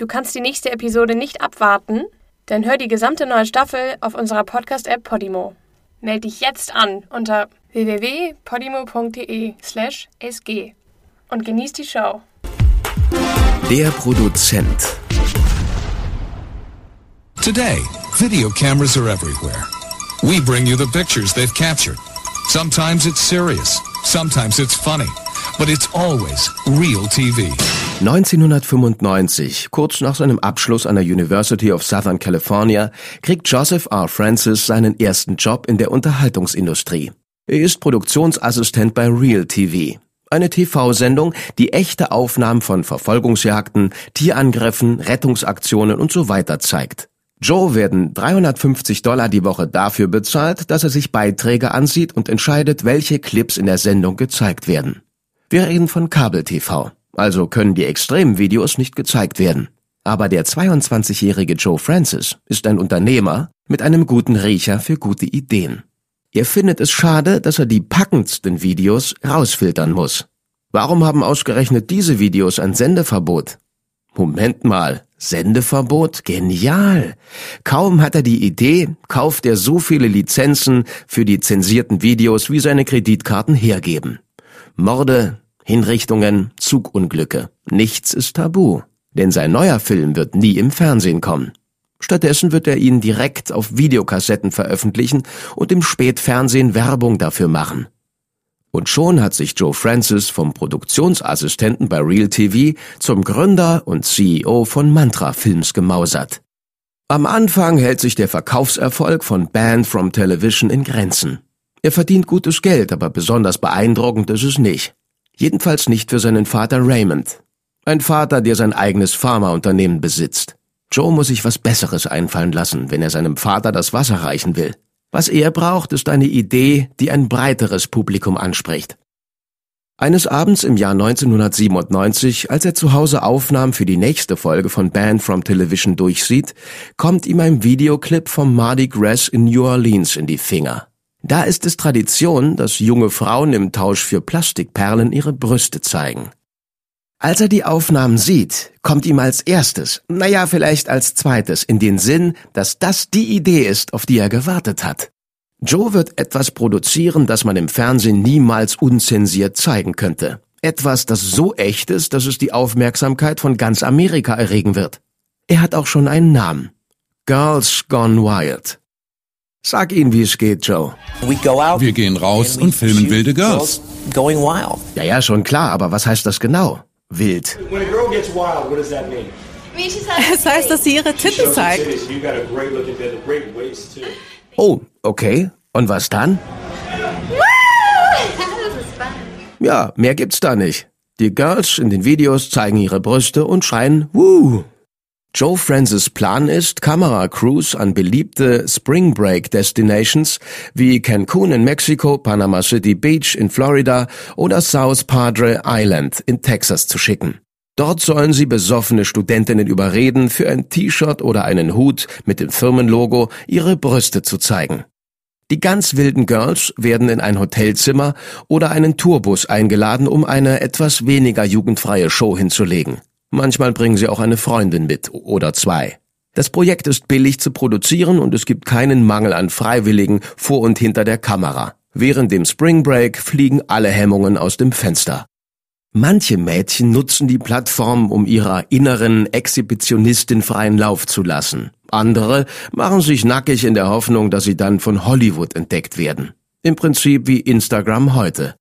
Du kannst die nächste Episode nicht abwarten? Dann hör die gesamte neue Staffel auf unserer Podcast-App Podimo. Meld dich jetzt an unter www.podimo.de/sg und genieß die Show. Der Produzent. Today, video cameras are everywhere. We bring you the pictures they've captured. Sometimes it's serious, sometimes it's funny, but it's always real TV. 1995, kurz nach seinem Abschluss an der University of Southern California, kriegt Joseph R. Francis seinen ersten Job in der Unterhaltungsindustrie. Er ist Produktionsassistent bei Real TV. Eine TV-Sendung, die echte Aufnahmen von Verfolgungsjagden, Tierangriffen, Rettungsaktionen und so weiter zeigt. Joe werden 350 Dollar die Woche dafür bezahlt, dass er sich Beiträge ansieht und entscheidet, welche Clips in der Sendung gezeigt werden. Wir reden von Kabel-TV, also können die extremen Videos nicht gezeigt werden. Aber der 22-jährige Joe Francis ist ein Unternehmer mit einem guten Riecher für gute Ideen. Er findet es schade, dass er die packendsten Videos rausfiltern muss. Warum haben ausgerechnet diese Videos ein Sendeverbot? Moment mal, Sendeverbot? Genial! Kaum hat er die Idee, kauft er so viele Lizenzen für die zensierten Videos, wie seine Kreditkarten hergeben. Morde, Hinrichtungen, Zugunglücke. Nichts ist tabu. Denn sein neuer Film wird nie im Fernsehen kommen. Stattdessen wird er ihn direkt auf Videokassetten veröffentlichen und im Spätfernsehen Werbung dafür machen. Und schon hat sich Joe Francis vom Produktionsassistenten bei Real TV zum Gründer und CEO von Mantra Films gemausert. Am Anfang hält sich der Verkaufserfolg von Band from Television in Grenzen. Er verdient gutes Geld, aber besonders beeindruckend ist es nicht. Jedenfalls nicht für seinen Vater Raymond. Ein Vater, der sein eigenes Pharmaunternehmen besitzt. Joe muss sich was Besseres einfallen lassen, wenn er seinem Vater das Wasser reichen will. Was er braucht, ist eine Idee, die ein breiteres Publikum anspricht. Eines Abends im Jahr 1997, als er zu Hause Aufnahmen für die nächste Folge von Band from Television durchsieht, kommt ihm ein Videoclip vom Mardi Gras in New Orleans in die Finger. Da ist es Tradition, dass junge Frauen im Tausch für Plastikperlen ihre Brüste zeigen. Als er die Aufnahmen sieht, kommt ihm als erstes, naja, vielleicht als zweites, in den Sinn, dass das die Idee ist, auf die er gewartet hat. Joe wird etwas produzieren, das man im Fernsehen niemals unzensiert zeigen könnte. Etwas, das so echt ist, dass es die Aufmerksamkeit von ganz Amerika erregen wird. Er hat auch schon einen Namen. Girls Gone Wild. Sag ihnen, wie es geht, Joe. Wir gehen raus und filmen wilde Girls. Ja, ja, schon klar, aber was heißt das genau? Wild. Es heißt, dass sie ihre Titten zeigt. Oh, okay. Und was dann? Ja, mehr gibt's da nicht. Die Girls in den Videos zeigen ihre Brüste und schreien Woo. Joe Francis Plan ist, Kameracrews an beliebte Spring Break Destinations wie Cancun in Mexiko, Panama City Beach in Florida oder South Padre Island in Texas zu schicken. Dort sollen sie besoffene Studentinnen überreden, für ein T-Shirt oder einen Hut mit dem Firmenlogo ihre Brüste zu zeigen. Die ganz wilden Girls werden in ein Hotelzimmer oder einen Tourbus eingeladen, um eine etwas weniger jugendfreie Show hinzulegen. Manchmal bringen sie auch eine Freundin mit oder zwei. Das Projekt ist billig zu produzieren und es gibt keinen Mangel an Freiwilligen vor und hinter der Kamera. Während dem Spring Break fliegen alle Hemmungen aus dem Fenster. Manche Mädchen nutzen die Plattform, um ihrer inneren Exhibitionistin freien Lauf zu lassen. Andere machen sich nackig in der Hoffnung, dass sie dann von Hollywood entdeckt werden. Im Prinzip wie Instagram heute.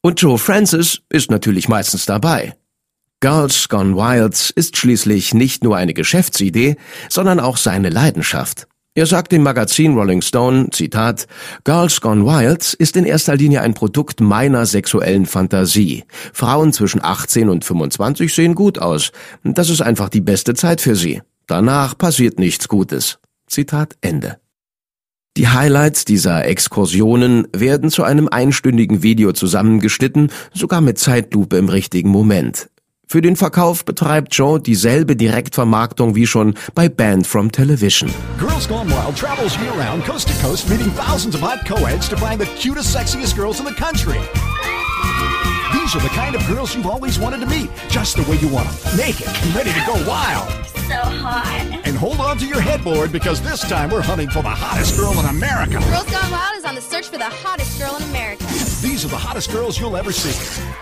Und Joe Francis ist natürlich meistens dabei. Girls Gone Wild ist schließlich nicht nur eine Geschäftsidee, sondern auch seine Leidenschaft. Er sagt dem Magazin Rolling Stone, Zitat, Girls Gone Wild ist in erster Linie ein Produkt meiner sexuellen Fantasie. Frauen zwischen 18 und 25 sehen gut aus. Das ist einfach die beste Zeit für sie. Danach passiert nichts Gutes. Zitat Ende. Die Highlights dieser Exkursionen werden zu einem einstündigen Video zusammengeschnitten, sogar mit Zeitlupe im richtigen Moment. Für den Verkauf betreibt Joe dieselbe Direktvermarktung wie schon bei Band from Television. Girls Gone Wild travels year round, coast to coast, meeting thousands of hot co-eds to find the cutest, sexiest girls in the country. These are the kind of girls you've always wanted to meet, just the way you want them, naked and ready to go wild. hold on to your headboard because this time we're hunting for the hottest girl in America. Girls Gone Wild is on the search for the hottest girl in America. These are the hottest girls you'll ever see.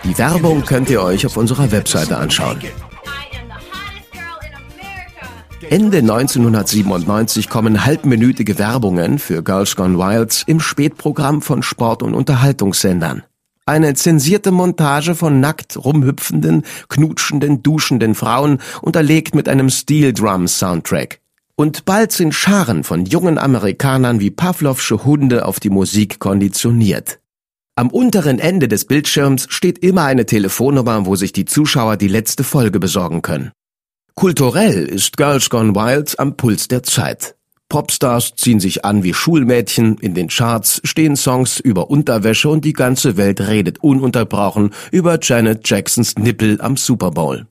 Die Werbung könnt ihr euch auf unserer Webseite anschauen. I am the hottest girl in America. Ende 1997 kommen halbminütige Werbungen für Girls Gone Wild im Spätprogramm von Sport- und Unterhaltungssendern. Eine zensierte Montage von nackt rumhüpfenden, knutschenden, duschenden Frauen, unterlegt mit einem Steel Drum Soundtrack. Und bald sind Scharen von jungen Amerikanern wie Pavlovsche Hunde auf die Musik konditioniert. Am unteren Ende des Bildschirms steht immer eine Telefonnummer, wo sich die Zuschauer die letzte Folge besorgen können. Kulturell ist Girls Gone Wild am Puls der Zeit. Popstars ziehen sich an wie Schulmädchen, in den Charts stehen Songs über Unterwäsche und die ganze Welt redet ununterbrochen über Janet Jacksons Nippel am Super Bowl.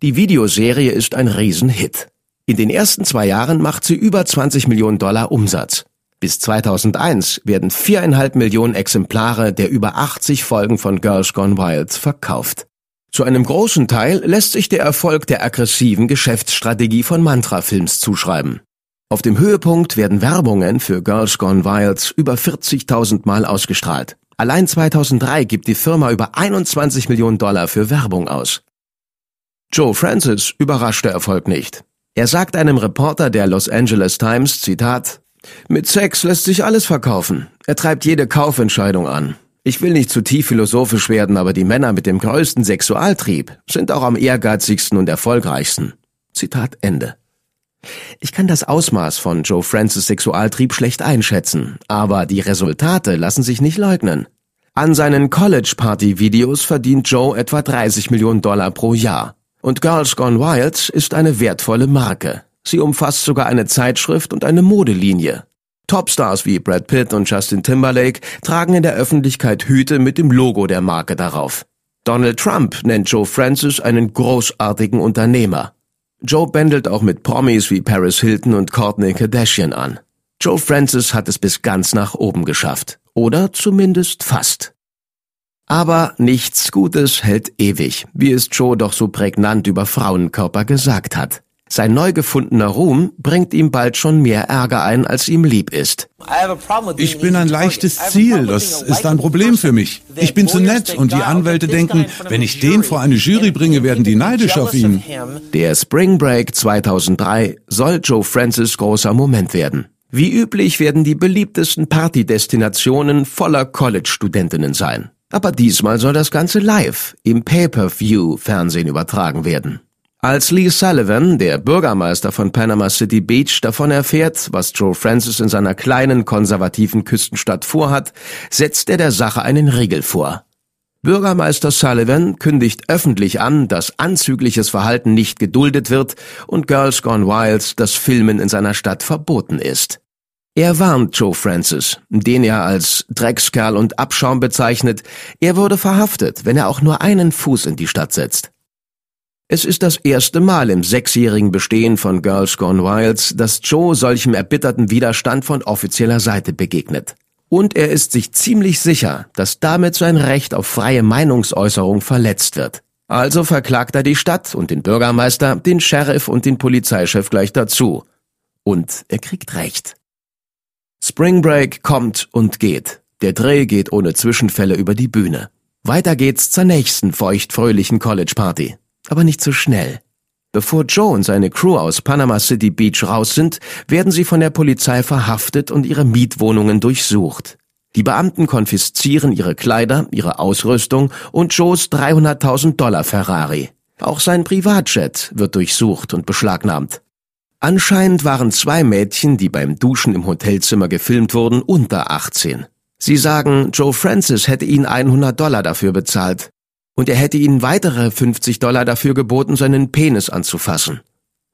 Die Videoserie ist ein Riesenhit. In den ersten zwei Jahren macht sie über 20 Millionen Dollar Umsatz. Bis 2001 werden viereinhalb Millionen Exemplare der über 80 Folgen von Girls Gone Wild verkauft. Zu einem großen Teil lässt sich der Erfolg der aggressiven Geschäftsstrategie von Mantra-Films zuschreiben. Auf dem Höhepunkt werden Werbungen für Girls Gone Wild über 40.000 Mal ausgestrahlt. Allein 2003 gibt die Firma über 21 Millionen Dollar für Werbung aus. Joe Francis überrascht der Erfolg nicht. Er sagt einem Reporter der Los Angeles Times, Zitat, mit Sex lässt sich alles verkaufen. Er treibt jede Kaufentscheidung an. Ich will nicht zu tief philosophisch werden, aber die Männer mit dem größten Sexualtrieb sind auch am ehrgeizigsten und erfolgreichsten. Zitat Ende. Ich kann das Ausmaß von Joe Francis Sexualtrieb schlecht einschätzen, aber die Resultate lassen sich nicht leugnen. An seinen College-Party-Videos verdient Joe etwa 30 Millionen Dollar pro Jahr. Und Girls Gone Wild ist eine wertvolle Marke. Sie umfasst sogar eine Zeitschrift und eine Modelinie. Topstars wie Brad Pitt und Justin Timberlake tragen in der Öffentlichkeit Hüte mit dem Logo der Marke darauf. Donald Trump nennt Joe Francis einen großartigen Unternehmer. Joe bändelt auch mit Promis wie Paris Hilton und Courtney Kardashian an. Joe Francis hat es bis ganz nach oben geschafft. Oder zumindest fast. Aber nichts Gutes hält ewig, wie es Joe doch so prägnant über Frauenkörper gesagt hat. Sein neu gefundener Ruhm bringt ihm bald schon mehr Ärger ein, als ihm lieb ist. Ich bin ein leichtes Ziel, das ist ein Problem für mich. Ich bin zu nett und die Anwälte denken, wenn ich den vor eine Jury bringe, werden die neidisch auf ihn. Der Spring Break 2003 soll Joe Francis großer Moment werden. Wie üblich werden die beliebtesten Partydestinationen voller College-Studentinnen sein. Aber diesmal soll das Ganze live im Pay-per-View-Fernsehen übertragen werden. Als Lee Sullivan, der Bürgermeister von Panama City Beach, davon erfährt, was Joe Francis in seiner kleinen konservativen Küstenstadt vorhat, setzt er der Sache einen Riegel vor. Bürgermeister Sullivan kündigt öffentlich an, dass anzügliches Verhalten nicht geduldet wird und Girls Gone Wild das Filmen in seiner Stadt verboten ist. Er warnt Joe Francis, den er als Dreckskerl und Abschaum bezeichnet, er wurde verhaftet, wenn er auch nur einen Fuß in die Stadt setzt. Es ist das erste Mal im sechsjährigen Bestehen von Girls Gone Wild, dass Joe solchem erbitterten Widerstand von offizieller Seite begegnet. Und er ist sich ziemlich sicher, dass damit sein Recht auf freie Meinungsäußerung verletzt wird. Also verklagt er die Stadt und den Bürgermeister, den Sheriff und den Polizeichef gleich dazu. Und er kriegt recht. Spring Break kommt und geht. Der Dreh geht ohne Zwischenfälle über die Bühne. Weiter geht's zur nächsten feuchtfröhlichen College Party aber nicht so schnell. Bevor Joe und seine Crew aus Panama City Beach raus sind, werden sie von der Polizei verhaftet und ihre Mietwohnungen durchsucht. Die Beamten konfiszieren ihre Kleider, ihre Ausrüstung und Joes 300.000 Dollar Ferrari. Auch sein Privatjet wird durchsucht und beschlagnahmt. Anscheinend waren zwei Mädchen, die beim Duschen im Hotelzimmer gefilmt wurden, unter 18. Sie sagen, Joe Francis hätte ihnen 100 Dollar dafür bezahlt und er hätte ihnen weitere 50 Dollar dafür geboten, seinen Penis anzufassen.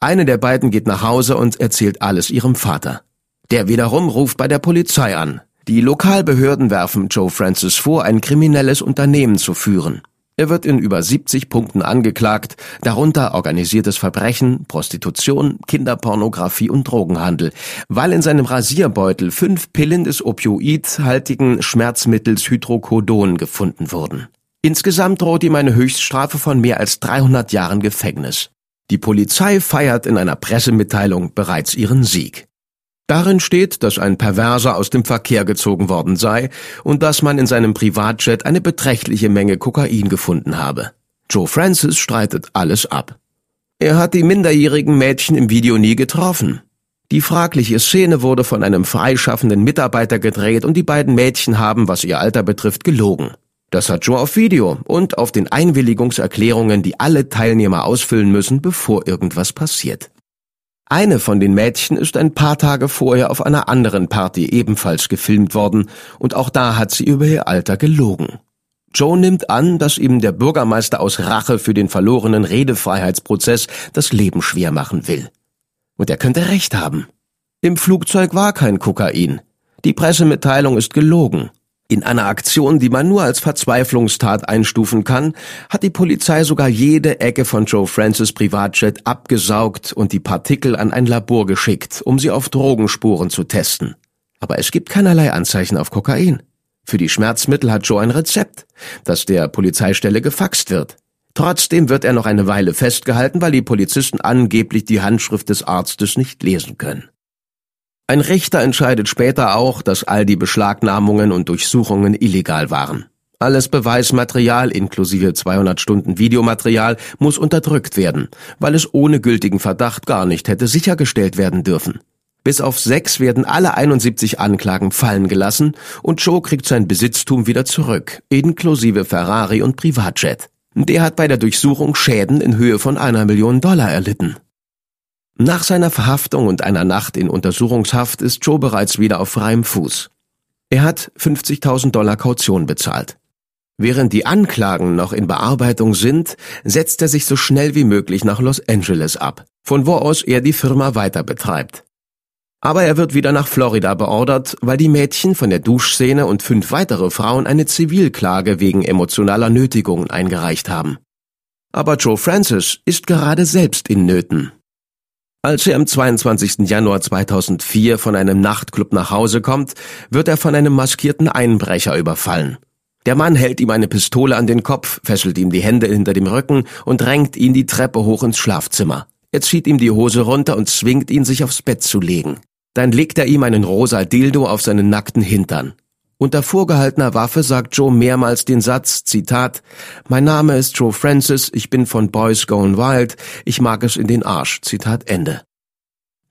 Eine der beiden geht nach Hause und erzählt alles ihrem Vater. Der wiederum ruft bei der Polizei an. Die Lokalbehörden werfen Joe Francis vor, ein kriminelles Unternehmen zu führen. Er wird in über 70 Punkten angeklagt, darunter organisiertes Verbrechen, Prostitution, Kinderpornografie und Drogenhandel, weil in seinem Rasierbeutel fünf Pillen des opioidhaltigen Schmerzmittels Hydrocodon gefunden wurden. Insgesamt droht ihm eine Höchststrafe von mehr als 300 Jahren Gefängnis. Die Polizei feiert in einer Pressemitteilung bereits ihren Sieg. Darin steht, dass ein Perverser aus dem Verkehr gezogen worden sei und dass man in seinem Privatjet eine beträchtliche Menge Kokain gefunden habe. Joe Francis streitet alles ab. Er hat die minderjährigen Mädchen im Video nie getroffen. Die fragliche Szene wurde von einem freischaffenden Mitarbeiter gedreht und die beiden Mädchen haben, was ihr Alter betrifft, gelogen. Das hat Joe auf Video und auf den Einwilligungserklärungen, die alle Teilnehmer ausfüllen müssen, bevor irgendwas passiert. Eine von den Mädchen ist ein paar Tage vorher auf einer anderen Party ebenfalls gefilmt worden und auch da hat sie über ihr Alter gelogen. Joe nimmt an, dass ihm der Bürgermeister aus Rache für den verlorenen Redefreiheitsprozess das Leben schwer machen will. Und er könnte recht haben. Im Flugzeug war kein Kokain. Die Pressemitteilung ist gelogen. In einer Aktion, die man nur als Verzweiflungstat einstufen kann, hat die Polizei sogar jede Ecke von Joe Francis Privatjet abgesaugt und die Partikel an ein Labor geschickt, um sie auf Drogenspuren zu testen. Aber es gibt keinerlei Anzeichen auf Kokain. Für die Schmerzmittel hat Joe ein Rezept, das der Polizeistelle gefaxt wird. Trotzdem wird er noch eine Weile festgehalten, weil die Polizisten angeblich die Handschrift des Arztes nicht lesen können. Ein Richter entscheidet später auch, dass all die Beschlagnahmungen und Durchsuchungen illegal waren. Alles Beweismaterial inklusive 200 Stunden Videomaterial muss unterdrückt werden, weil es ohne gültigen Verdacht gar nicht hätte sichergestellt werden dürfen. Bis auf sechs werden alle 71 Anklagen fallen gelassen und Joe kriegt sein Besitztum wieder zurück, inklusive Ferrari und Privatjet. Der hat bei der Durchsuchung Schäden in Höhe von einer Million Dollar erlitten. Nach seiner Verhaftung und einer Nacht in Untersuchungshaft ist Joe bereits wieder auf freiem Fuß. Er hat 50.000 Dollar Kaution bezahlt. Während die Anklagen noch in Bearbeitung sind, setzt er sich so schnell wie möglich nach Los Angeles ab, von wo aus er die Firma weiter betreibt. Aber er wird wieder nach Florida beordert, weil die Mädchen von der Duschszene und fünf weitere Frauen eine Zivilklage wegen emotionaler Nötigungen eingereicht haben. Aber Joe Francis ist gerade selbst in Nöten. Als er am 22. Januar 2004 von einem Nachtclub nach Hause kommt, wird er von einem maskierten Einbrecher überfallen. Der Mann hält ihm eine Pistole an den Kopf, fesselt ihm die Hände hinter dem Rücken und drängt ihn die Treppe hoch ins Schlafzimmer. Er zieht ihm die Hose runter und zwingt ihn, sich aufs Bett zu legen. Dann legt er ihm einen rosa Dildo auf seinen nackten Hintern. Unter vorgehaltener Waffe sagt Joe mehrmals den Satz, Zitat, Mein Name ist Joe Francis, ich bin von Boys Gone Wild, ich mag es in den Arsch, Zitat Ende.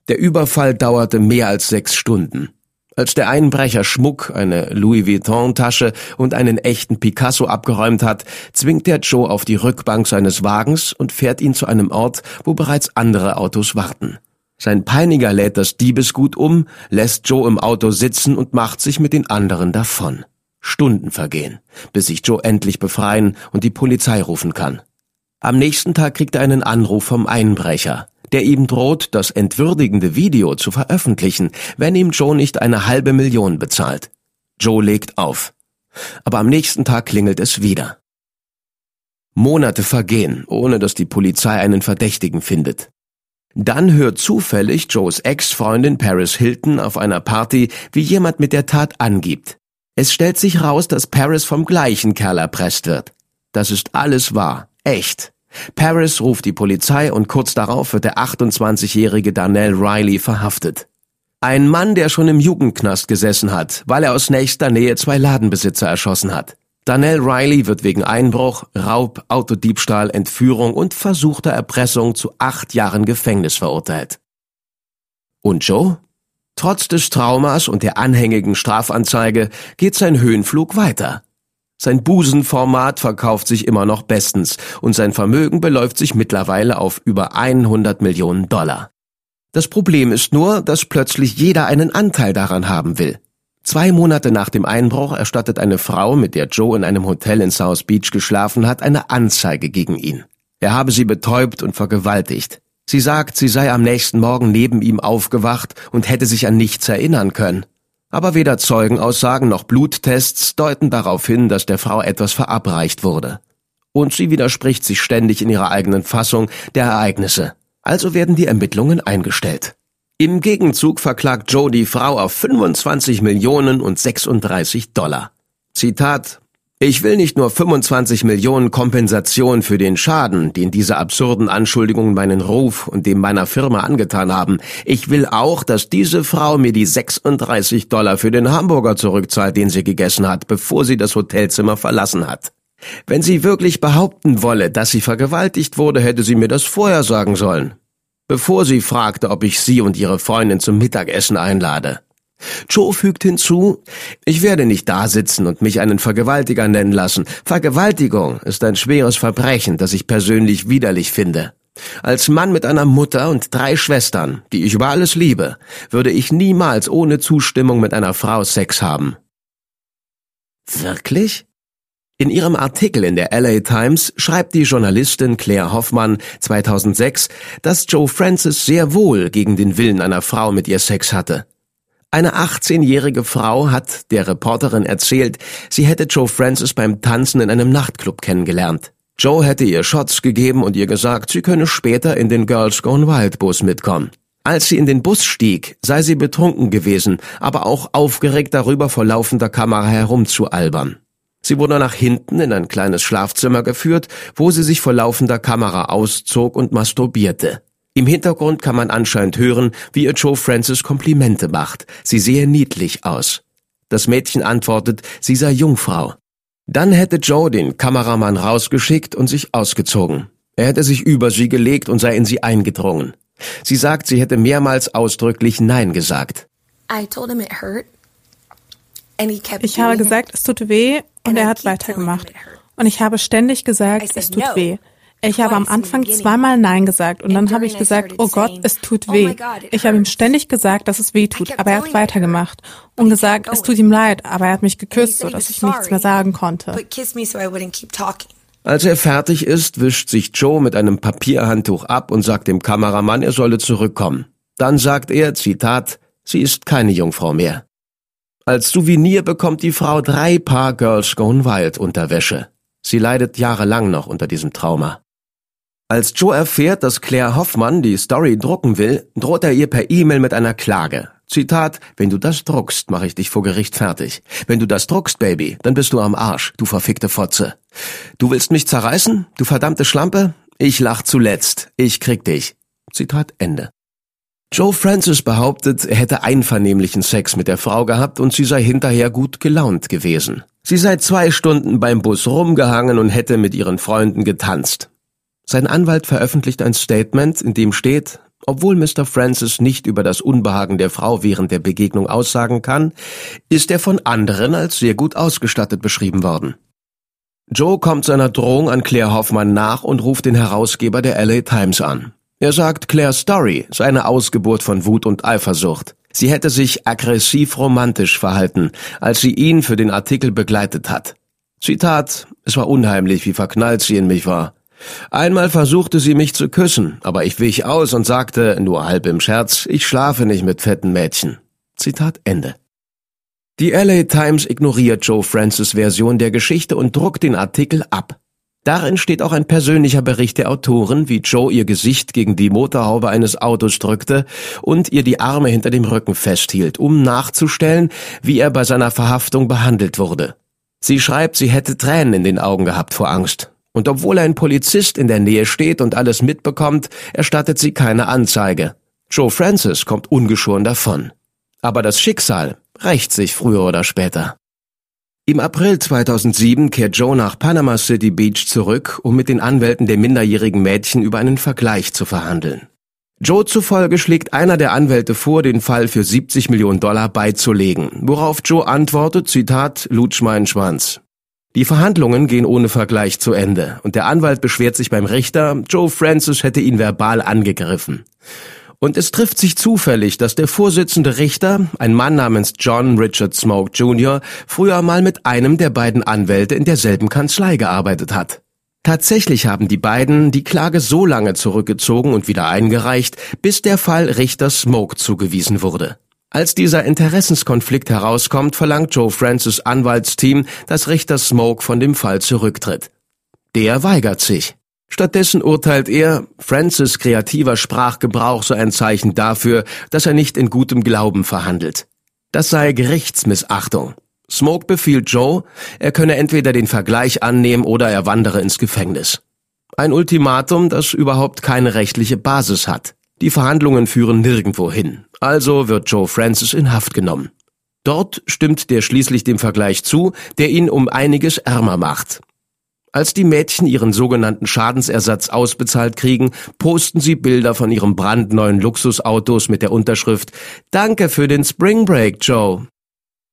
Der Überfall dauerte mehr als sechs Stunden. Als der Einbrecher Schmuck, eine Louis Vuitton-Tasche und einen echten Picasso abgeräumt hat, zwingt er Joe auf die Rückbank seines Wagens und fährt ihn zu einem Ort, wo bereits andere Autos warten. Sein Peiniger lädt das Diebesgut um, lässt Joe im Auto sitzen und macht sich mit den anderen davon. Stunden vergehen, bis sich Joe endlich befreien und die Polizei rufen kann. Am nächsten Tag kriegt er einen Anruf vom Einbrecher, der ihm droht, das entwürdigende Video zu veröffentlichen, wenn ihm Joe nicht eine halbe Million bezahlt. Joe legt auf. Aber am nächsten Tag klingelt es wieder. Monate vergehen, ohne dass die Polizei einen Verdächtigen findet. Dann hört zufällig Joes Ex-Freundin Paris Hilton auf einer Party, wie jemand mit der Tat angibt. Es stellt sich raus, dass Paris vom gleichen Kerl erpresst wird. Das ist alles wahr, echt. Paris ruft die Polizei und kurz darauf wird der 28-jährige Darnell Riley verhaftet. Ein Mann, der schon im Jugendknast gesessen hat, weil er aus nächster Nähe zwei Ladenbesitzer erschossen hat. Daniel Riley wird wegen Einbruch, Raub, Autodiebstahl, Entführung und versuchter Erpressung zu acht Jahren Gefängnis verurteilt. Und Joe? Trotz des Traumas und der anhängigen Strafanzeige geht sein Höhenflug weiter. Sein Busenformat verkauft sich immer noch bestens und sein Vermögen beläuft sich mittlerweile auf über 100 Millionen Dollar. Das Problem ist nur, dass plötzlich jeder einen Anteil daran haben will. Zwei Monate nach dem Einbruch erstattet eine Frau, mit der Joe in einem Hotel in South Beach geschlafen hat, eine Anzeige gegen ihn. Er habe sie betäubt und vergewaltigt. Sie sagt, sie sei am nächsten Morgen neben ihm aufgewacht und hätte sich an nichts erinnern können. Aber weder Zeugenaussagen noch Bluttests deuten darauf hin, dass der Frau etwas verabreicht wurde. Und sie widerspricht sich ständig in ihrer eigenen Fassung der Ereignisse. Also werden die Ermittlungen eingestellt. Im Gegenzug verklagt Joe die Frau auf 25 Millionen und 36 Dollar. Zitat Ich will nicht nur 25 Millionen Kompensation für den Schaden, den diese absurden Anschuldigungen meinen Ruf und dem meiner Firma angetan haben. Ich will auch, dass diese Frau mir die 36 Dollar für den Hamburger zurückzahlt, den sie gegessen hat, bevor sie das Hotelzimmer verlassen hat. Wenn sie wirklich behaupten wolle, dass sie vergewaltigt wurde, hätte sie mir das vorher sagen sollen. Bevor sie fragte, ob ich sie und ihre Freundin zum Mittagessen einlade. Joe fügt hinzu, ich werde nicht da sitzen und mich einen Vergewaltiger nennen lassen. Vergewaltigung ist ein schweres Verbrechen, das ich persönlich widerlich finde. Als Mann mit einer Mutter und drei Schwestern, die ich über alles liebe, würde ich niemals ohne Zustimmung mit einer Frau Sex haben. Wirklich? In ihrem Artikel in der LA Times schreibt die Journalistin Claire Hoffmann 2006, dass Joe Francis sehr wohl gegen den Willen einer Frau mit ihr Sex hatte. Eine 18-jährige Frau hat der Reporterin erzählt, sie hätte Joe Francis beim Tanzen in einem Nachtclub kennengelernt. Joe hätte ihr Shots gegeben und ihr gesagt, sie könne später in den Girls Gone Wild Bus mitkommen. Als sie in den Bus stieg, sei sie betrunken gewesen, aber auch aufgeregt darüber vor laufender Kamera herumzualbern. Sie wurde nach hinten in ein kleines Schlafzimmer geführt, wo sie sich vor laufender Kamera auszog und masturbierte. Im Hintergrund kann man anscheinend hören, wie ihr Joe Francis Komplimente macht. Sie sehe niedlich aus. Das Mädchen antwortet, sie sei Jungfrau. Dann hätte Joe den Kameramann rausgeschickt und sich ausgezogen. Er hätte sich über sie gelegt und sei in sie eingedrungen. Sie sagt, sie hätte mehrmals ausdrücklich Nein gesagt. Ich habe gesagt, es tut weh und er hat weitergemacht. Und ich habe ständig gesagt, es tut weh. Ich habe am Anfang zweimal Nein gesagt und dann habe ich gesagt, oh Gott, es tut oh weh. Ich habe ihm ständig gesagt, dass es weh tut, aber er hat weitergemacht und gesagt, es tut ihm leid, aber er hat mich geküsst, sodass ich nichts mehr sagen konnte. Als er fertig ist, wischt sich Joe mit einem Papierhandtuch ab und sagt dem Kameramann, er solle zurückkommen. Dann sagt er, Zitat, sie ist keine Jungfrau mehr. Als Souvenir bekommt die Frau drei Paar Girls Gone Wild Unterwäsche. Sie leidet jahrelang noch unter diesem Trauma. Als Joe erfährt, dass Claire Hoffmann die Story drucken will, droht er ihr per E-Mail mit einer Klage. Zitat, wenn du das druckst, mache ich dich vor Gericht fertig. Wenn du das druckst, Baby, dann bist du am Arsch, du verfickte Fotze. Du willst mich zerreißen, du verdammte Schlampe? Ich lach zuletzt, ich krieg dich. Zitat Ende. Joe Francis behauptet, er hätte einvernehmlichen Sex mit der Frau gehabt und sie sei hinterher gut gelaunt gewesen. Sie sei zwei Stunden beim Bus rumgehangen und hätte mit ihren Freunden getanzt. Sein Anwalt veröffentlicht ein Statement, in dem steht, obwohl Mr. Francis nicht über das Unbehagen der Frau während der Begegnung aussagen kann, ist er von anderen als sehr gut ausgestattet beschrieben worden. Joe kommt seiner Drohung an Claire Hoffmann nach und ruft den Herausgeber der LA Times an. Er sagt, Claire's Story sei eine Ausgeburt von Wut und Eifersucht. Sie hätte sich aggressiv romantisch verhalten, als sie ihn für den Artikel begleitet hat. Zitat, es war unheimlich, wie verknallt sie in mich war. Einmal versuchte sie mich zu küssen, aber ich wich aus und sagte, nur halb im Scherz, ich schlafe nicht mit fetten Mädchen. Zitat Ende. Die LA Times ignoriert Joe Francis Version der Geschichte und druckt den Artikel ab. Darin steht auch ein persönlicher Bericht der Autoren, wie Joe ihr Gesicht gegen die Motorhaube eines Autos drückte und ihr die Arme hinter dem Rücken festhielt, um nachzustellen, wie er bei seiner Verhaftung behandelt wurde. Sie schreibt, sie hätte Tränen in den Augen gehabt vor Angst. Und obwohl ein Polizist in der Nähe steht und alles mitbekommt, erstattet sie keine Anzeige. Joe Francis kommt ungeschoren davon. Aber das Schicksal rächt sich früher oder später. Im April 2007 kehrt Joe nach Panama City Beach zurück, um mit den Anwälten der minderjährigen Mädchen über einen Vergleich zu verhandeln. Joe zufolge schlägt einer der Anwälte vor, den Fall für 70 Millionen Dollar beizulegen, worauf Joe antwortet, Zitat, lutsch meinen Schwanz. Die Verhandlungen gehen ohne Vergleich zu Ende und der Anwalt beschwert sich beim Richter, Joe Francis hätte ihn verbal angegriffen. Und es trifft sich zufällig, dass der Vorsitzende Richter, ein Mann namens John Richard Smoke Jr., früher mal mit einem der beiden Anwälte in derselben Kanzlei gearbeitet hat. Tatsächlich haben die beiden die Klage so lange zurückgezogen und wieder eingereicht, bis der Fall Richter Smoke zugewiesen wurde. Als dieser Interessenskonflikt herauskommt, verlangt Joe Francis Anwaltsteam, dass Richter Smoke von dem Fall zurücktritt. Der weigert sich. Stattdessen urteilt er, Francis kreativer Sprachgebrauch sei ein Zeichen dafür, dass er nicht in gutem Glauben verhandelt. Das sei Gerichtsmissachtung. Smoke befiehlt Joe, er könne entweder den Vergleich annehmen oder er wandere ins Gefängnis. Ein Ultimatum, das überhaupt keine rechtliche Basis hat. Die Verhandlungen führen nirgendwo hin. Also wird Joe Francis in Haft genommen. Dort stimmt der schließlich dem Vergleich zu, der ihn um einiges ärmer macht. Als die Mädchen ihren sogenannten Schadensersatz ausbezahlt kriegen, posten sie Bilder von ihren brandneuen Luxusautos mit der Unterschrift Danke für den Spring Break, Joe.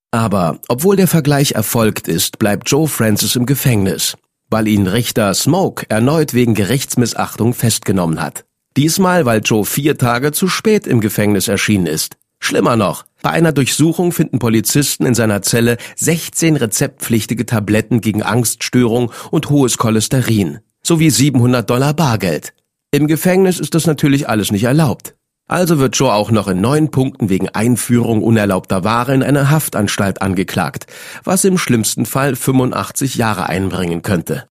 Aber obwohl der Vergleich erfolgt ist, bleibt Joe Francis im Gefängnis, weil ihn Richter Smoke erneut wegen Gerichtsmissachtung festgenommen hat. Diesmal, weil Joe vier Tage zu spät im Gefängnis erschienen ist. Schlimmer noch, bei einer Durchsuchung finden Polizisten in seiner Zelle 16 rezeptpflichtige Tabletten gegen Angststörung und hohes Cholesterin, sowie 700 Dollar Bargeld. Im Gefängnis ist das natürlich alles nicht erlaubt. Also wird Joe auch noch in neun Punkten wegen Einführung unerlaubter Ware in eine Haftanstalt angeklagt, was im schlimmsten Fall 85 Jahre einbringen könnte.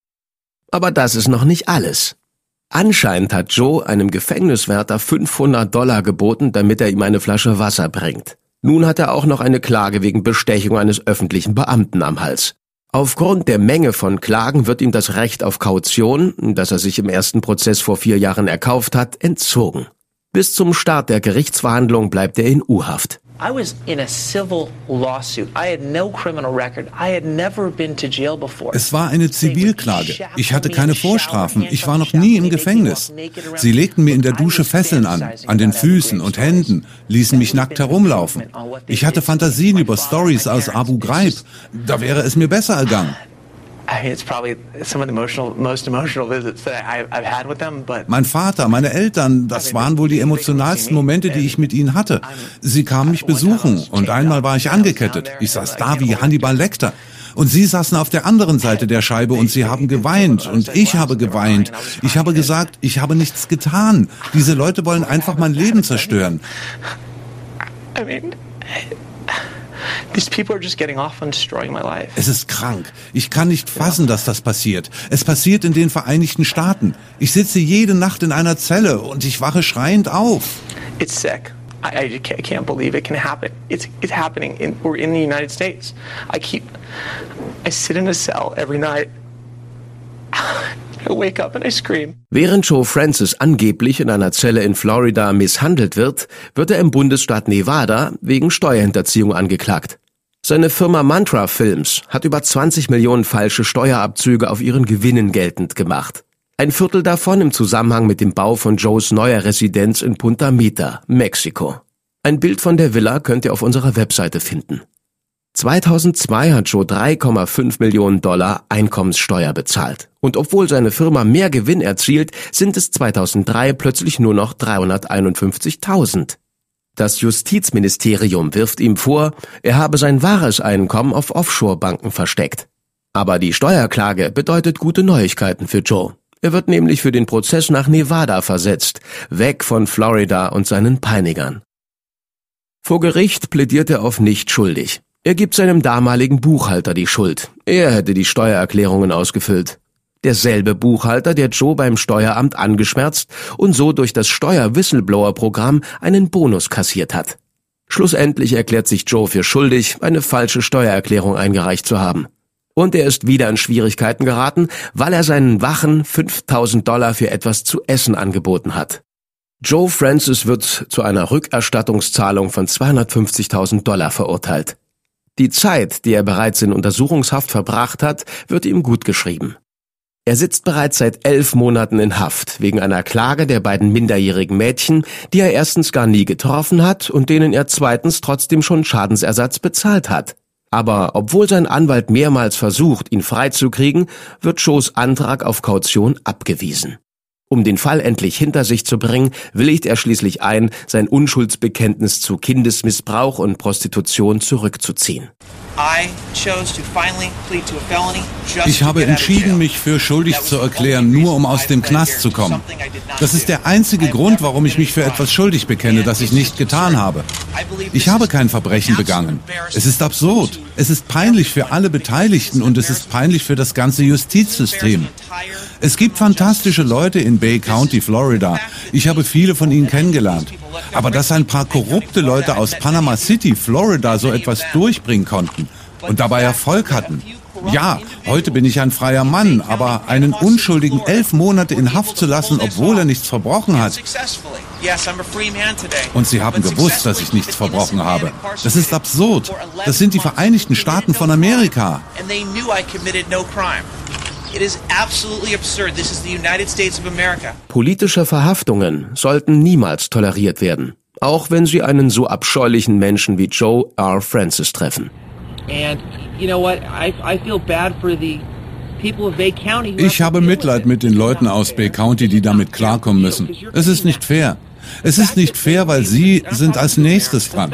Aber das ist noch nicht alles. Anscheinend hat Joe einem Gefängniswärter 500 Dollar geboten, damit er ihm eine Flasche Wasser bringt. Nun hat er auch noch eine Klage wegen Bestechung eines öffentlichen Beamten am Hals. Aufgrund der Menge von Klagen wird ihm das Recht auf Kaution, das er sich im ersten Prozess vor vier Jahren erkauft hat, entzogen. Bis zum Start der Gerichtsverhandlung bleibt er in U-Haft. I was in a civil lawsuit. I had no criminal record. I had never been to jail before. Es war eine Zivilklage. Ich hatte keine Vorstrafen. Ich war noch nie im Gefängnis. Sie legten mir in der Dusche Fesseln an, an den Füßen und Händen, ließen mich nackt herumlaufen. Ich hatte Fantasien über Stories aus Abu Ghraib. Da wäre es mir besser ergangen. Mein Vater, meine Eltern, das waren wohl die emotionalsten Momente, die ich mit ihnen hatte. Sie kamen mich besuchen und einmal war ich angekettet. Ich saß da wie Hannibal Lecter. Und sie saßen auf der anderen Seite der Scheibe und sie haben geweint und ich habe geweint. Ich habe gesagt, ich habe nichts getan. Diese Leute wollen einfach mein Leben zerstören. I mean, es ist krank. Ich kann nicht fassen, dass das passiert. Es passiert in den Vereinigten Staaten. Ich sitze jede Nacht in einer Zelle und ich wache schreiend auf. It's sick. I, I can't believe it can happen. It's, it's happening in, we're in the United States. I keep, I sit in a cell every night. Während Joe Francis angeblich in einer Zelle in Florida misshandelt wird, wird er im Bundesstaat Nevada wegen Steuerhinterziehung angeklagt. Seine Firma Mantra Films hat über 20 Millionen falsche Steuerabzüge auf ihren Gewinnen geltend gemacht. Ein Viertel davon im Zusammenhang mit dem Bau von Joes neuer Residenz in Punta Mita, Mexiko. Ein Bild von der Villa könnt ihr auf unserer Webseite finden. 2002 hat Joe 3,5 Millionen Dollar Einkommenssteuer bezahlt. Und obwohl seine Firma mehr Gewinn erzielt, sind es 2003 plötzlich nur noch 351.000. Das Justizministerium wirft ihm vor, er habe sein wahres Einkommen auf Offshore-Banken versteckt. Aber die Steuerklage bedeutet gute Neuigkeiten für Joe. Er wird nämlich für den Prozess nach Nevada versetzt, weg von Florida und seinen Peinigern. Vor Gericht plädiert er auf nicht schuldig. Er gibt seinem damaligen Buchhalter die Schuld. Er hätte die Steuererklärungen ausgefüllt. Derselbe Buchhalter, der Joe beim Steueramt angeschmerzt und so durch das Steuer-Whistleblower-Programm einen Bonus kassiert hat. Schlussendlich erklärt sich Joe für schuldig, eine falsche Steuererklärung eingereicht zu haben. Und er ist wieder in Schwierigkeiten geraten, weil er seinen Wachen 5000 Dollar für etwas zu essen angeboten hat. Joe Francis wird zu einer Rückerstattungszahlung von 250.000 Dollar verurteilt. Die Zeit, die er bereits in Untersuchungshaft verbracht hat, wird ihm gut geschrieben. Er sitzt bereits seit elf Monaten in Haft wegen einer Klage der beiden minderjährigen Mädchen, die er erstens gar nie getroffen hat und denen er zweitens trotzdem schon Schadensersatz bezahlt hat. Aber obwohl sein Anwalt mehrmals versucht, ihn freizukriegen, wird Shows Antrag auf Kaution abgewiesen. Um den Fall endlich hinter sich zu bringen, willigt er schließlich ein, sein Unschuldsbekenntnis zu Kindesmissbrauch und Prostitution zurückzuziehen. Ich habe entschieden, mich für schuldig zu erklären, nur um aus dem Knast zu kommen. Das ist der einzige Grund, warum ich mich für etwas schuldig bekenne, das ich nicht getan habe. Ich habe kein Verbrechen begangen. Es ist absurd. Es ist peinlich für alle Beteiligten und es ist peinlich für das ganze Justizsystem. Es gibt fantastische Leute in Bay County, Florida. Ich habe viele von ihnen kennengelernt. Aber dass ein paar korrupte Leute aus Panama City, Florida so etwas durchbringen konnten, und dabei Erfolg hatten. Ja, heute bin ich ein freier Mann, aber einen Unschuldigen elf Monate in Haft zu lassen, obwohl er nichts verbrochen hat. Und sie haben gewusst, dass ich nichts verbrochen habe. Das ist absurd. Das sind die Vereinigten Staaten von Amerika. Politische Verhaftungen sollten niemals toleriert werden, auch wenn sie einen so abscheulichen Menschen wie Joe R. Francis treffen. Ich habe Mitleid mit den Leuten aus Bay County, die damit klarkommen müssen. Es ist nicht fair. Es ist nicht fair, weil Sie sind als nächstes dran.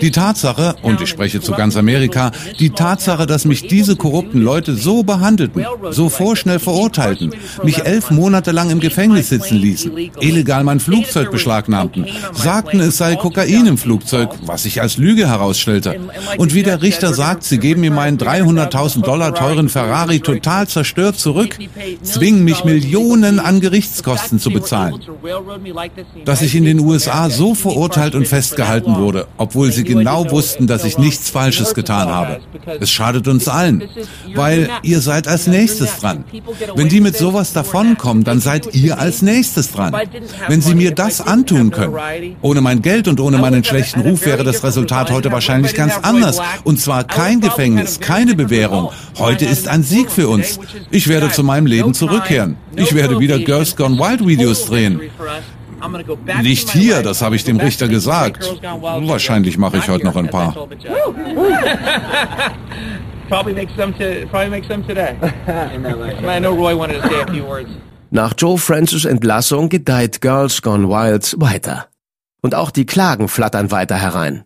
Die Tatsache, und ich spreche zu ganz Amerika, die Tatsache, dass mich diese korrupten Leute so behandelten, so vorschnell verurteilten, mich elf Monate lang im Gefängnis sitzen ließen, illegal mein Flugzeug beschlagnahmten, sagten, es sei Kokain im Flugzeug, was sich als Lüge herausstellte. Und wie der Richter sagt, sie geben mir meinen 300.000 Dollar teuren Ferrari total zerstört zurück, zwingen mich Millionen an Gerichtskosten zu bezahlen. Dass ich in den USA so verurteilt und festgehalten wurde, obwohl sie genau wussten, dass ich nichts Falsches getan habe. Es schadet uns allen, weil ihr seid als nächstes dran. Wenn die mit sowas davonkommen, dann seid ihr als nächstes dran. Wenn sie mir das antun können, ohne mein Geld und ohne meinen schlechten Ruf wäre das Resultat heute wahrscheinlich ganz anders. Und zwar kein Gefängnis, keine Bewährung. Heute ist ein Sieg für uns. Ich werde zu meinem Leben zurückkehren. Ich werde wieder Girls Gone Wild Videos drehen. Nicht hier, das habe ich dem Richter gesagt. Wahrscheinlich mache ich heute noch ein paar. Nach Joe Francis Entlassung gedeiht Girls Gone Wild weiter. Und auch die Klagen flattern weiter herein.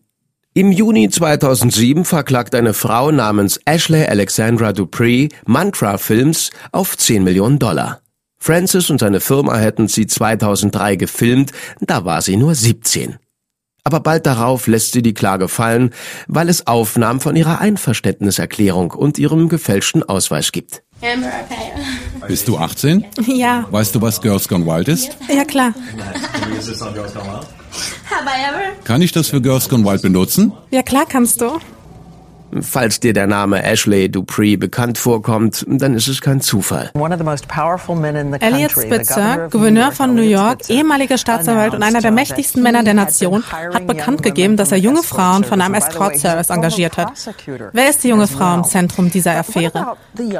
Im Juni 2007 verklagt eine Frau namens Ashley Alexandra Dupree Mantra Films auf 10 Millionen Dollar. Francis und seine Firma hätten sie 2003 gefilmt, da war sie nur 17. Aber bald darauf lässt sie die Klage fallen, weil es Aufnahmen von ihrer Einverständniserklärung und ihrem gefälschten Ausweis gibt. Bist du 18? Ja. Weißt du, was Girls Gone Wild ist? Ja, klar. Kann ich das für Girls Gone Wild benutzen? Ja, klar kannst du. Falls dir der Name Ashley Dupree bekannt vorkommt, dann ist es kein Zufall. Elliot Spitzer, Gouverneur von New York, ehemaliger Staatsanwalt und einer der mächtigsten Männer der Nation, hat bekannt gegeben, dass er junge Frauen von einem Escort-Service engagiert hat. Wer ist die junge Frau im Zentrum dieser Affäre?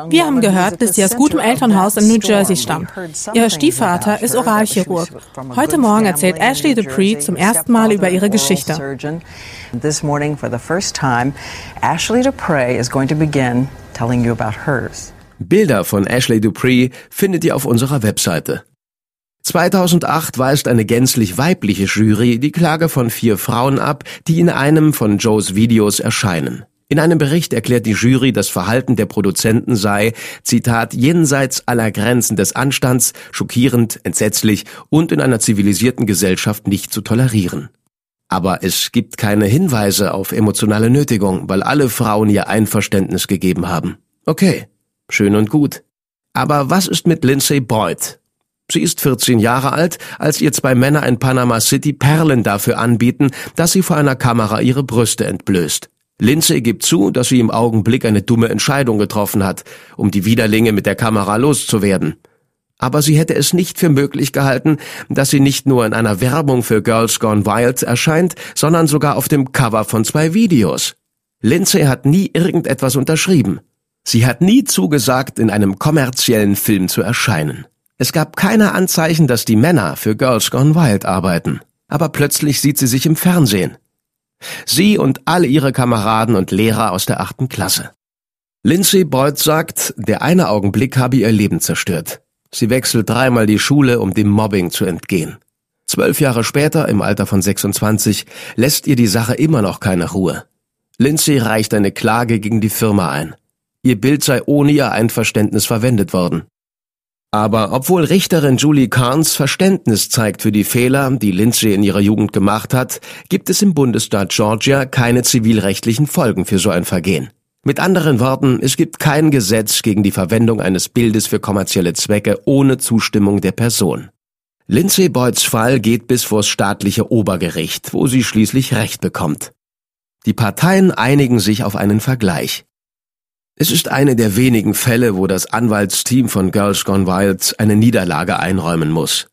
Wir haben gehört, dass sie aus gutem Elternhaus in New Jersey stammt. Ihr Stiefvater ist Oralchirurg. Heute Morgen erzählt Ashley Dupree zum ersten Mal über ihre Geschichte. This morning, for the first time, Ashley Dupree is going to begin telling you about hers. Bilder von Ashley Dupree findet ihr auf unserer Webseite. 2008 weist eine gänzlich weibliche Jury die Klage von vier Frauen ab, die in einem von Joes Videos erscheinen. In einem Bericht erklärt die Jury, das Verhalten der Produzenten sei, Zitat, jenseits aller Grenzen des Anstands, schockierend, entsetzlich und in einer zivilisierten Gesellschaft nicht zu tolerieren. Aber es gibt keine Hinweise auf emotionale Nötigung, weil alle Frauen ihr Einverständnis gegeben haben. Okay, schön und gut. Aber was ist mit Lindsay Boyd? Sie ist 14 Jahre alt, als ihr zwei Männer in Panama City Perlen dafür anbieten, dass sie vor einer Kamera ihre Brüste entblößt. Lindsay gibt zu, dass sie im Augenblick eine dumme Entscheidung getroffen hat, um die Widerlinge mit der Kamera loszuwerden aber sie hätte es nicht für möglich gehalten, dass sie nicht nur in einer Werbung für Girls Gone Wild erscheint, sondern sogar auf dem Cover von zwei Videos. Lindsay hat nie irgendetwas unterschrieben. Sie hat nie zugesagt, in einem kommerziellen Film zu erscheinen. Es gab keine Anzeichen, dass die Männer für Girls Gone Wild arbeiten. Aber plötzlich sieht sie sich im Fernsehen. Sie und alle ihre Kameraden und Lehrer aus der achten Klasse. Lindsay Boyd sagt, der eine Augenblick habe ihr Leben zerstört. Sie wechselt dreimal die Schule, um dem Mobbing zu entgehen. Zwölf Jahre später, im Alter von 26, lässt ihr die Sache immer noch keine Ruhe. Lindsay reicht eine Klage gegen die Firma ein. Ihr Bild sei ohne ihr Einverständnis verwendet worden. Aber obwohl Richterin Julie Carnes Verständnis zeigt für die Fehler, die Lindsay in ihrer Jugend gemacht hat, gibt es im Bundesstaat Georgia keine zivilrechtlichen Folgen für so ein Vergehen. Mit anderen Worten, es gibt kein Gesetz gegen die Verwendung eines Bildes für kommerzielle Zwecke ohne Zustimmung der Person. Lindsay Boyds Fall geht bis vors staatliche Obergericht, wo sie schließlich Recht bekommt. Die Parteien einigen sich auf einen Vergleich. Es ist eine der wenigen Fälle, wo das Anwaltsteam von Girls Gone Wild eine Niederlage einräumen muss.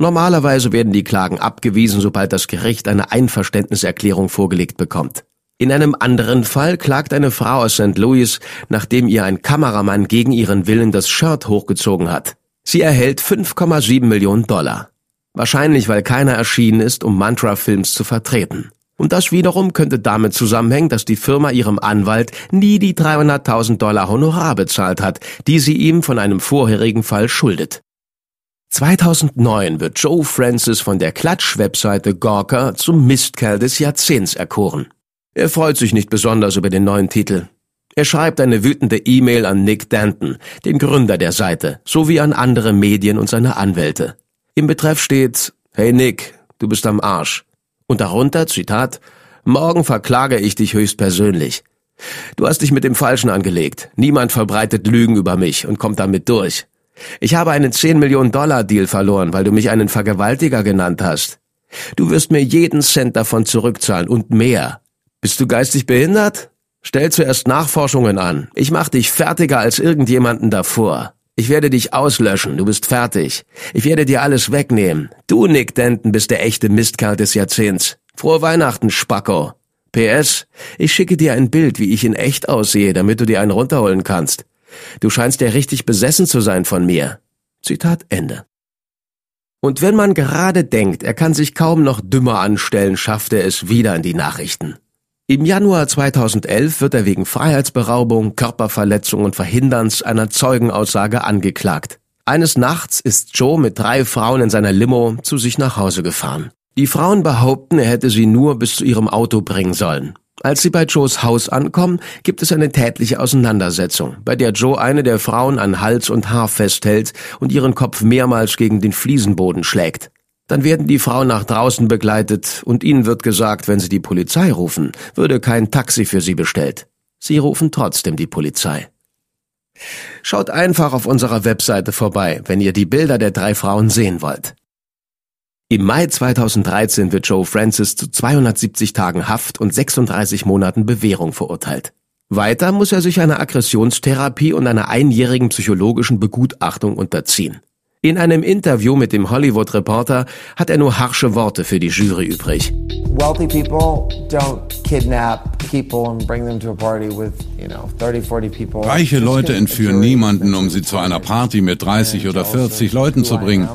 Normalerweise werden die Klagen abgewiesen, sobald das Gericht eine Einverständniserklärung vorgelegt bekommt. In einem anderen Fall klagt eine Frau aus St. Louis, nachdem ihr ein Kameramann gegen ihren Willen das Shirt hochgezogen hat. Sie erhält 5,7 Millionen Dollar. Wahrscheinlich, weil keiner erschienen ist, um Mantra Films zu vertreten. Und das wiederum könnte damit zusammenhängen, dass die Firma ihrem Anwalt nie die 300.000 Dollar Honorar bezahlt hat, die sie ihm von einem vorherigen Fall schuldet. 2009 wird Joe Francis von der Klatsch-Webseite Gawker zum Mistkerl des Jahrzehnts erkoren. Er freut sich nicht besonders über den neuen Titel. Er schreibt eine wütende E-Mail an Nick Danton, den Gründer der Seite, sowie an andere Medien und seine Anwälte. Im Betreff steht, Hey Nick, du bist am Arsch. Und darunter, Zitat, Morgen verklage ich dich höchstpersönlich. Du hast dich mit dem Falschen angelegt. Niemand verbreitet Lügen über mich und kommt damit durch. Ich habe einen 10 Millionen Dollar Deal verloren, weil du mich einen Vergewaltiger genannt hast. Du wirst mir jeden Cent davon zurückzahlen und mehr. Bist du geistig behindert? Stell zuerst Nachforschungen an. Ich mach dich fertiger als irgendjemanden davor. Ich werde dich auslöschen, du bist fertig. Ich werde dir alles wegnehmen. Du, Nick Denton, bist der echte Mistkerl des Jahrzehnts. Frohe Weihnachten, Spacko. PS, ich schicke dir ein Bild, wie ich in echt aussehe, damit du dir einen runterholen kannst. Du scheinst ja richtig besessen zu sein von mir. Zitat Ende. Und wenn man gerade denkt, er kann sich kaum noch dümmer anstellen, schafft er es wieder in die Nachrichten. Im Januar 2011 wird er wegen Freiheitsberaubung, Körperverletzung und Verhinderns einer Zeugenaussage angeklagt. Eines Nachts ist Joe mit drei Frauen in seiner Limo zu sich nach Hause gefahren. Die Frauen behaupten, er hätte sie nur bis zu ihrem Auto bringen sollen. Als sie bei Joes Haus ankommen, gibt es eine tätliche Auseinandersetzung, bei der Joe eine der Frauen an Hals und Haar festhält und ihren Kopf mehrmals gegen den Fliesenboden schlägt. Dann werden die Frauen nach draußen begleitet und ihnen wird gesagt, wenn sie die Polizei rufen, würde kein Taxi für sie bestellt. Sie rufen trotzdem die Polizei. Schaut einfach auf unserer Webseite vorbei, wenn ihr die Bilder der drei Frauen sehen wollt. Im Mai 2013 wird Joe Francis zu 270 Tagen Haft und 36 Monaten Bewährung verurteilt. Weiter muss er sich einer Aggressionstherapie und einer einjährigen psychologischen Begutachtung unterziehen. In einem Interview mit dem Hollywood Reporter hat er nur harsche Worte für die Jury übrig. Wealthy people don't kidnap people and bring them to a party with, you know, 30, 40 people. Reiche Leute entführen niemanden, um sie zu einer Party mit 30 oder 40 Leuten zu bringen.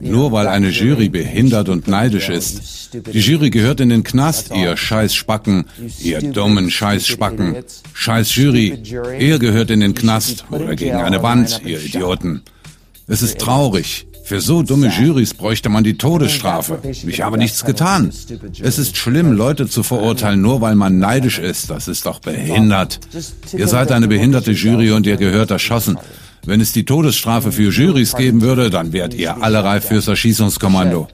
Nur weil eine Jury behindert und neidisch ist. Die Jury gehört in den Knast, ihr Scheißspacken, ihr dummen Scheißspacken. Scheiß Jury, er gehört in den Knast oder gegen eine Wand, ihr Idioten. Es ist traurig. Für so dumme Jurys bräuchte man die Todesstrafe. Ich habe nichts getan. Es ist schlimm, Leute zu verurteilen, nur weil man neidisch ist. Das ist doch behindert. Ihr seid eine behinderte Jury und ihr gehört erschossen. Wenn es die Todesstrafe für Jurys geben würde, dann wärt ihr alle reif fürs Erschießungskommando.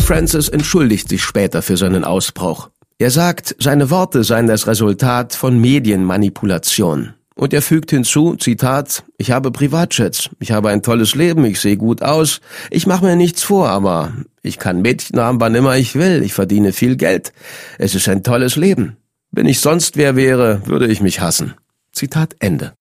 Francis entschuldigt sich später für seinen Ausbruch. Er sagt, seine Worte seien das Resultat von Medienmanipulation. Und er fügt hinzu, Zitat, ich habe Privatjets, ich habe ein tolles Leben, ich sehe gut aus, ich mache mir nichts vor, aber ich kann Mädchen haben, wann immer ich will, ich verdiene viel Geld. Es ist ein tolles Leben. Wenn ich sonst wer wäre, würde ich mich hassen. Zitat Ende.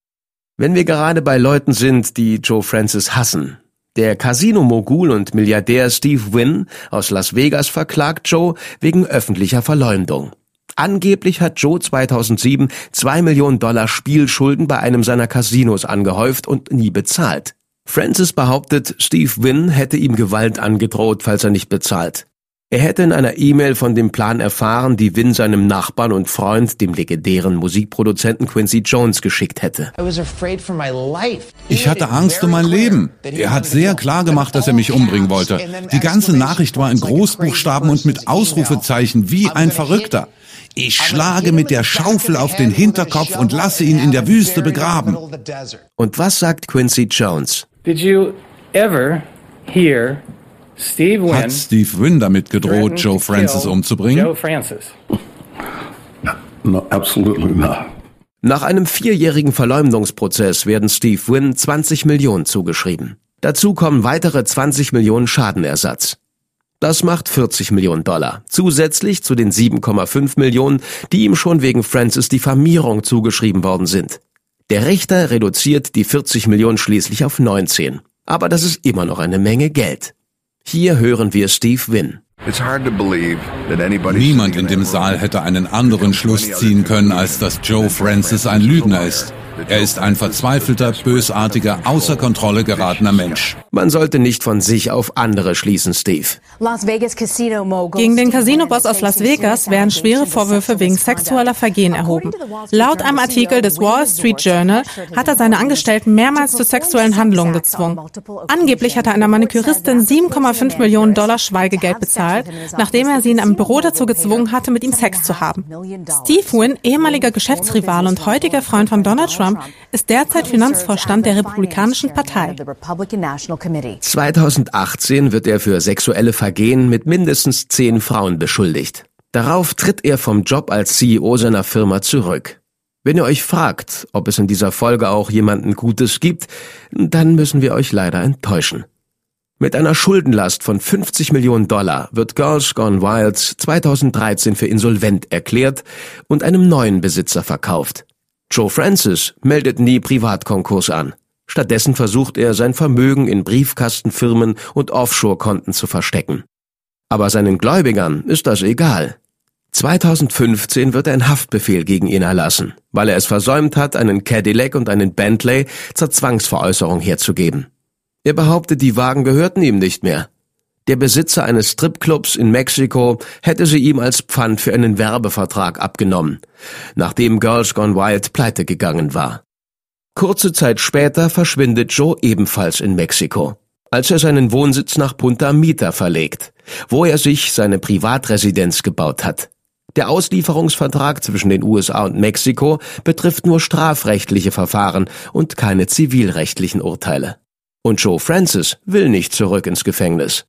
Wenn wir gerade bei Leuten sind, die Joe Francis hassen, der Casino-Mogul und Milliardär Steve Wynn aus Las Vegas verklagt Joe wegen öffentlicher Verleumdung. Angeblich hat Joe 2007 zwei Millionen Dollar Spielschulden bei einem seiner Casinos angehäuft und nie bezahlt. Francis behauptet, Steve Wynn hätte ihm Gewalt angedroht, falls er nicht bezahlt. Er hätte in einer E-Mail von dem Plan erfahren, die Win seinem Nachbarn und Freund, dem legendären Musikproduzenten Quincy Jones, geschickt hätte. Ich hatte Angst um mein Leben. Er hat sehr klar gemacht, dass er mich umbringen wollte. Die ganze Nachricht war in Großbuchstaben und mit Ausrufezeichen wie ein Verrückter. Ich schlage mit der Schaufel auf den Hinterkopf und lasse ihn in der Wüste begraben. Und was sagt Quincy Jones? Did you ever hear Steve Wynn Hat Steve Wynn damit gedroht, Joe Francis umzubringen? Joe Francis. No, absolutely not. Nach einem vierjährigen Verleumdungsprozess werden Steve Wynn 20 Millionen zugeschrieben. Dazu kommen weitere 20 Millionen Schadenersatz. Das macht 40 Millionen Dollar, zusätzlich zu den 7,5 Millionen, die ihm schon wegen Francis Diffamierung zugeschrieben worden sind. Der Richter reduziert die 40 Millionen schließlich auf 19. Aber das ist immer noch eine Menge Geld. Hier hören wir Steve Wynn. Niemand in dem Saal hätte einen anderen Schluss ziehen können, als dass Joe Francis ein Lügner ist. Er ist ein verzweifelter, bösartiger, außer Kontrolle geratener Mensch. Man sollte nicht von sich auf andere schließen, Steve. Gegen den Casino-Boss aus Las Vegas werden schwere Vorwürfe wegen sexueller Vergehen erhoben. Laut einem Artikel des Wall Street Journal hat er seine Angestellten mehrmals zu sexuellen Handlungen gezwungen. Angeblich hat er einer Maniküristin 7,5 Millionen Dollar Schweigegeld bezahlt, nachdem er sie in einem Büro dazu gezwungen hatte, mit ihm Sex zu haben. Steve Wynn, ehemaliger Geschäftsrival und heutiger Freund von Donald Trump ist derzeit Finanzvorstand der Republikanischen Partei. 2018 wird er für sexuelle Vergehen mit mindestens zehn Frauen beschuldigt. Darauf tritt er vom Job als CEO seiner Firma zurück. Wenn ihr euch fragt, ob es in dieser Folge auch jemanden Gutes gibt, dann müssen wir euch leider enttäuschen. Mit einer Schuldenlast von 50 Millionen Dollar wird Girls Gone Wild 2013 für insolvent erklärt und einem neuen Besitzer verkauft. Joe Francis meldet nie Privatkonkurs an. Stattdessen versucht er, sein Vermögen in Briefkastenfirmen und Offshore-Konten zu verstecken. Aber seinen Gläubigern ist das egal. 2015 wird ein Haftbefehl gegen ihn erlassen, weil er es versäumt hat, einen Cadillac und einen Bentley zur Zwangsveräußerung herzugeben. Er behauptet, die Wagen gehörten ihm nicht mehr. Der Besitzer eines Stripclubs in Mexiko hätte sie ihm als Pfand für einen Werbevertrag abgenommen, nachdem Girls Gone Wild pleite gegangen war. Kurze Zeit später verschwindet Joe ebenfalls in Mexiko, als er seinen Wohnsitz nach Punta Mita verlegt, wo er sich seine Privatresidenz gebaut hat. Der Auslieferungsvertrag zwischen den USA und Mexiko betrifft nur strafrechtliche Verfahren und keine zivilrechtlichen Urteile. Und Joe Francis will nicht zurück ins Gefängnis.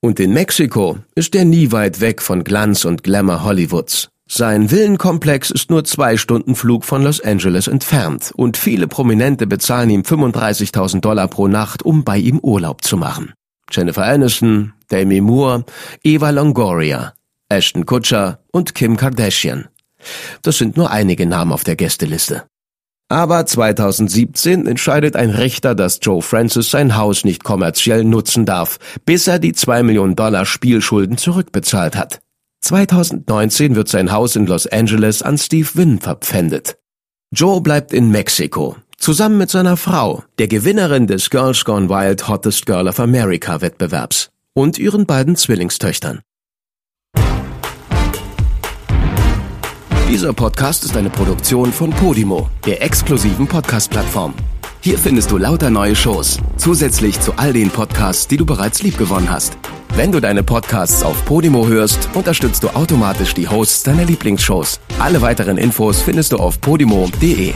Und in Mexiko ist er nie weit weg von Glanz und Glamour Hollywoods. Sein Villenkomplex ist nur zwei Stunden Flug von Los Angeles entfernt und viele Prominente bezahlen ihm 35.000 Dollar pro Nacht, um bei ihm Urlaub zu machen. Jennifer Aniston, Demi Moore, Eva Longoria, Ashton Kutcher und Kim Kardashian. Das sind nur einige Namen auf der Gästeliste. Aber 2017 entscheidet ein Richter, dass Joe Francis sein Haus nicht kommerziell nutzen darf, bis er die 2 Millionen Dollar Spielschulden zurückbezahlt hat. 2019 wird sein Haus in Los Angeles an Steve Wynn verpfändet. Joe bleibt in Mexiko, zusammen mit seiner Frau, der Gewinnerin des Girls Gone Wild Hottest Girl of America Wettbewerbs und ihren beiden Zwillingstöchtern. Dieser Podcast ist eine Produktion von Podimo, der exklusiven Podcast-Plattform. Hier findest du lauter neue Shows, zusätzlich zu all den Podcasts, die du bereits liebgewonnen hast. Wenn du deine Podcasts auf Podimo hörst, unterstützt du automatisch die Hosts deiner Lieblingsshows. Alle weiteren Infos findest du auf podimo.de.